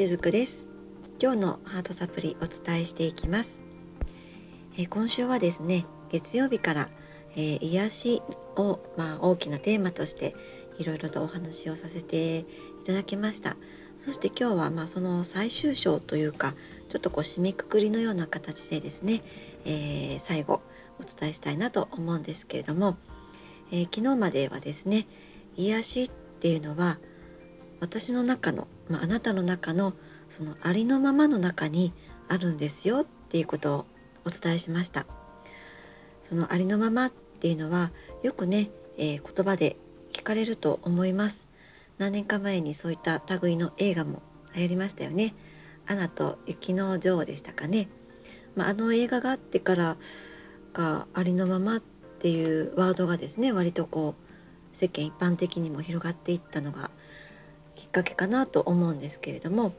しずくです。今日のハートサプリお伝えしていきます、えー、今週はですね月曜日から、えー、癒しをまあ大きなテーマとしていろいろとお話をさせていただきました。そして今日はまあその最終章というかちょっとこう締めくくりのような形でですね、えー、最後お伝えしたいなと思うんですけれども、え、昨日まではですね癒しっていうのは私の中の、まあ、あなたの中のそのありのままの中にあるんですよっていうことをお伝えしました。そのありのままっていうのはよくね、えー、言葉で聞かれると思います。何年か前にそういった類の映画も流行りましたよね。アナと雪の女王でしたかね、まあ、あの映画があってからがありのままっていうワードがですね割とこう世間一般的にも広がっていったのがきっかけかなと思うんですけれども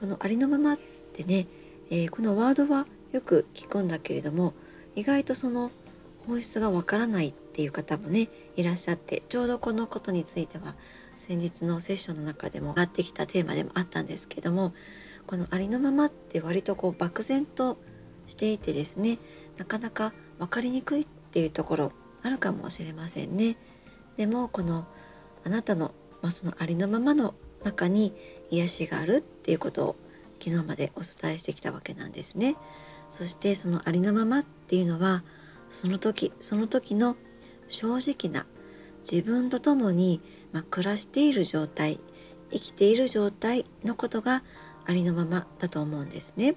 このありのままってね、えー、このワードはよく聞くんだけれども意外とその本質がわからないっていう方もねいらっしゃってちょうどこのことについては先日のセッションの中でも上がってきたテーマでもあったんですけどもこのありのままって割とこう漠然としていてですねなかなか分かりにくいっていうところあるかもしれませんね。でもこのあなたのまあ、そのありのままの中に癒しがあるっていうことを昨日までお伝えしてきたわけなんですね。そしてそのありのままっていうのはその時その時の正直な自分と共に、まあ、暮らしている状態生きている状態のことがありのままだと思うんですね。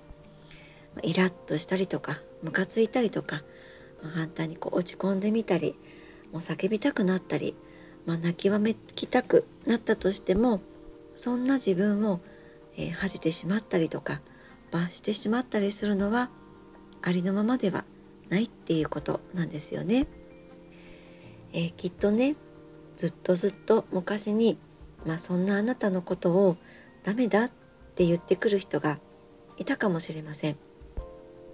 イラッとしたりとかムカついたりとか、まあ、反対にこう落ち込んでみたりもう叫びたくなったりまあ、泣きわめきたくなったとしてもそんな自分を、えー、恥じてしまったりとか罰してしまったりするのはありのままではないっていうことなんですよね。えー、きっとねずっとずっと昔に、まあ、そんなあなたのことをダメだって言ってくる人がいたかもしれません。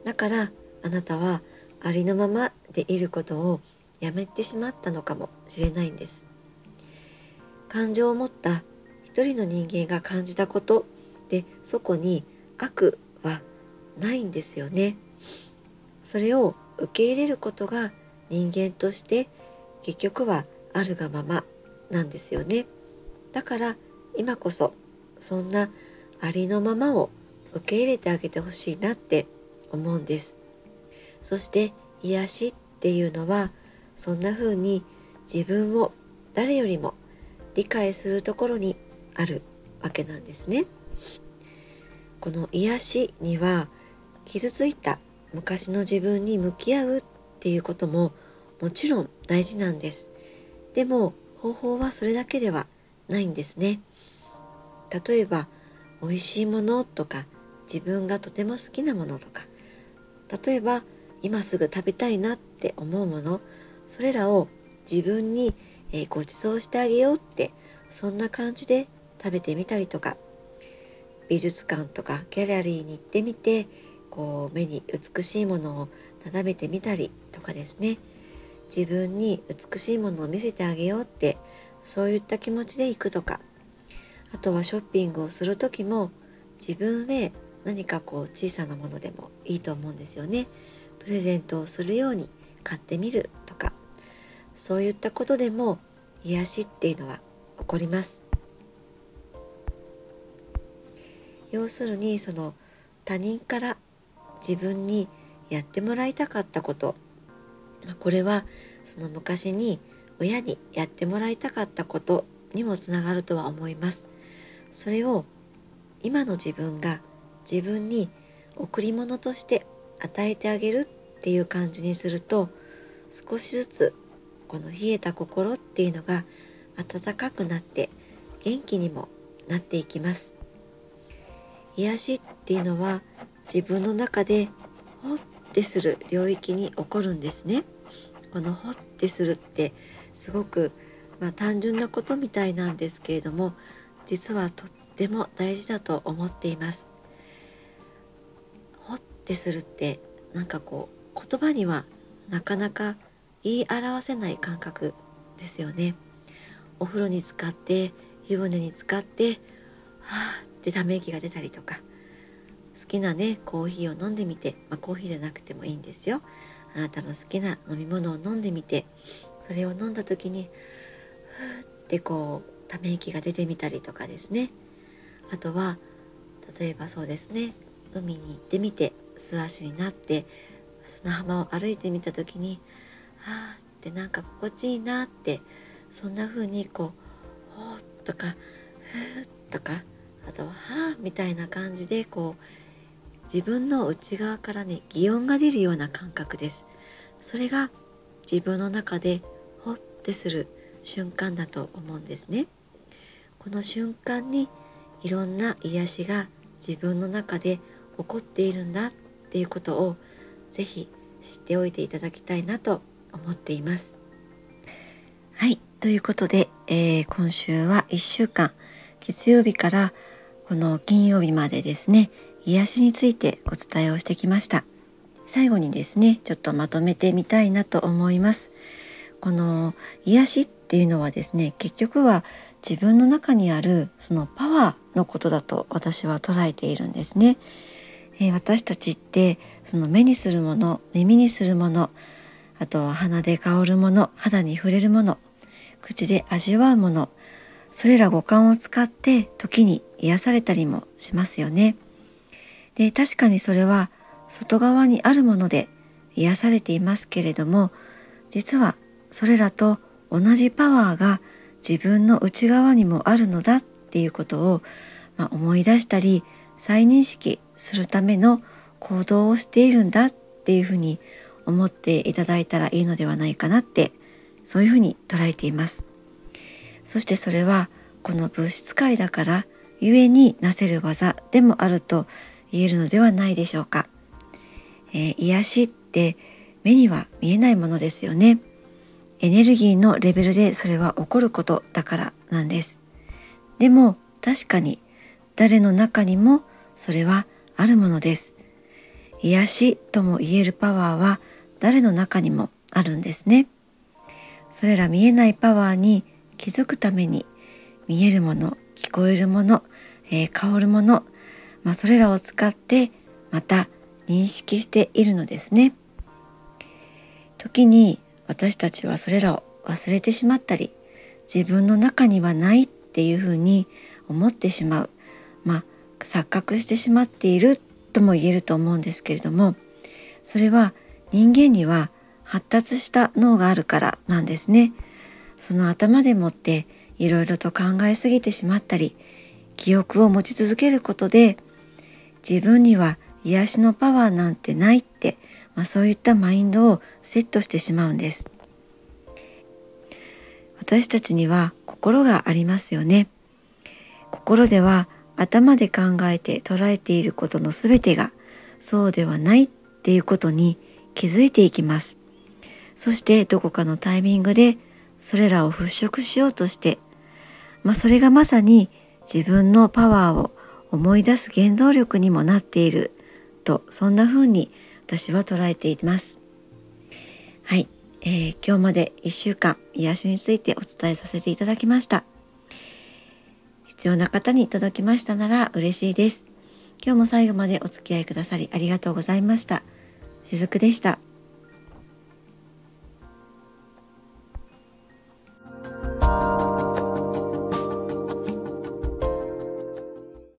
だからあなたはありのままでいることをやめてしまったのかもしれないんです。感情を持った一人の人間が感じたことでそこに悪はないんですよね。それを受け入れることが人間として結局はあるがままなんですよね。だから今こそそんなありのままを受け入れてあげてほしいなって思うんです。そして癒しっていうのはそんな風に自分を誰よりも理解するところにあるわけなんですね。この癒しには傷ついた昔の自分に向き合うっていうことももちろん大事なんです。でも方法はそれだけではないんですね。例えば美味しいものとか自分がとても好きなものとか例えば今すぐ食べたいなって思うものそれらを自分にえー、ご馳走してあげようってそんな感じで食べてみたりとか美術館とかギャラリーに行ってみてこう目に美しいものを眺めてみたりとかですね。自分に美しいものを見せてあげようってそういった気持ちで行くとか。あとはショッピングをする時も自分へ何かこう小さなものでもいいと思うんですよね。プレゼントをするように買ってみる。そういったことでも癒しっていうのは起こります。要するにその他人から自分にやってもらいたかったこと。これはその昔に親にやってもらいたかったことにもつながるとは思います。それを今の自分が自分に贈り物として与えてあげるっていう感じにすると少しずつこの冷えた心っていうのが温かくなって元気にもなっていきます。癒しっていうのは自分の中でほってする領域に起こるんですね。このほってするってすごくまあ、単純なことみたいなんですけれども実はとっても大事だと思っています。ほってするってなんかこう言葉にはなかなか言い表せない感覚ですよね。お風呂に浸かって湯船に浸かってはあってため息が出たりとか好きなねコーヒーを飲んでみて、まあ、コーヒーじゃなくてもいいんですよ。あなたの好きな飲み物を飲んでみてそれを飲んだ時にふーってこうため息が出てみたりとかですね。あとは例えばそうですね海に行ってみて素足になって砂浜を歩いてみた時に「ああ」ってなんか心地いいなってそんな風にこう「ほー」とか「ふー」とかあとは「はあ」みたいな感じでこう自分の内側からね擬音が出るような感覚です。それが自分の中でほってする瞬間だと思うんですね。この瞬間にいろんな癒しが自分の中で起こっているんだっていうことをぜひ知っておいていただきたいなと思っています。はいということで、えー、今週は1週間月曜日からこの金曜日までですね癒しについてお伝えをしてきました。最後にですねちょっとまとめてみたいなと思います。この癒しっていうのはですね結局は自分の中にあるそのパワーのことだと私は捉えているんですね、えー、私たちってその目にするもの耳にするものあとは鼻で香るもの肌に触れるもの口で味わうものそれら五感を使って時に癒されたりもしますよね。で確かにそれは外側にあるもので癒されていますけれども実はそれらと同じパワーが自分の内側にもあるのだっていうことを、まあ、思い出したり再認識するための行動をしているんだっていうふうに思っていただいたらいいのではないかなってそういうふうに捉えています。そしてそれはこの物質界だから故になせる技でもあると言えるのではないでしょうか、えー、癒しって目には見えないものですよね。エネルギーのレベルでそれは起こることだからなんです。でも確かに誰の中にもそれはあるものです。癒しとも言えるパワーは誰の中にもあるんですね。それら見えないパワーに気づくために見えるもの聞こえるもの、えー、香るもの、まあ、それらを使ってまた認識しているのですね。時に私たちはそれらを忘れてしまったり自分の中にはないっていうふうに思ってしまう。まあ錯覚してしまっているとも言えると思うんですけれどもそれは人間には発達した脳があるからなんですね。その頭でもっていろいろと考えすぎてしまったり記憶を持ち続けることで自分には癒しのパワーなんてないって、まあ、そういったマインドをセットしてしまうんです。私たちには心がありますよね。心では頭で考えて捉えていることの全てがそうではないっていうことに気づいていきます。そしてどこかのタイミングでそれらを払拭しようとして、まあ、それがまさに自分のパワーを思い出す原動力にもなっているとそんな風に私は捉えています。はい、えー、今日まで1週間癒しについてお伝えさせていただきました。必要な方に届きましたなら嬉しいです。今日も最後までお付き合いくださりありがとうございました。しずくでした。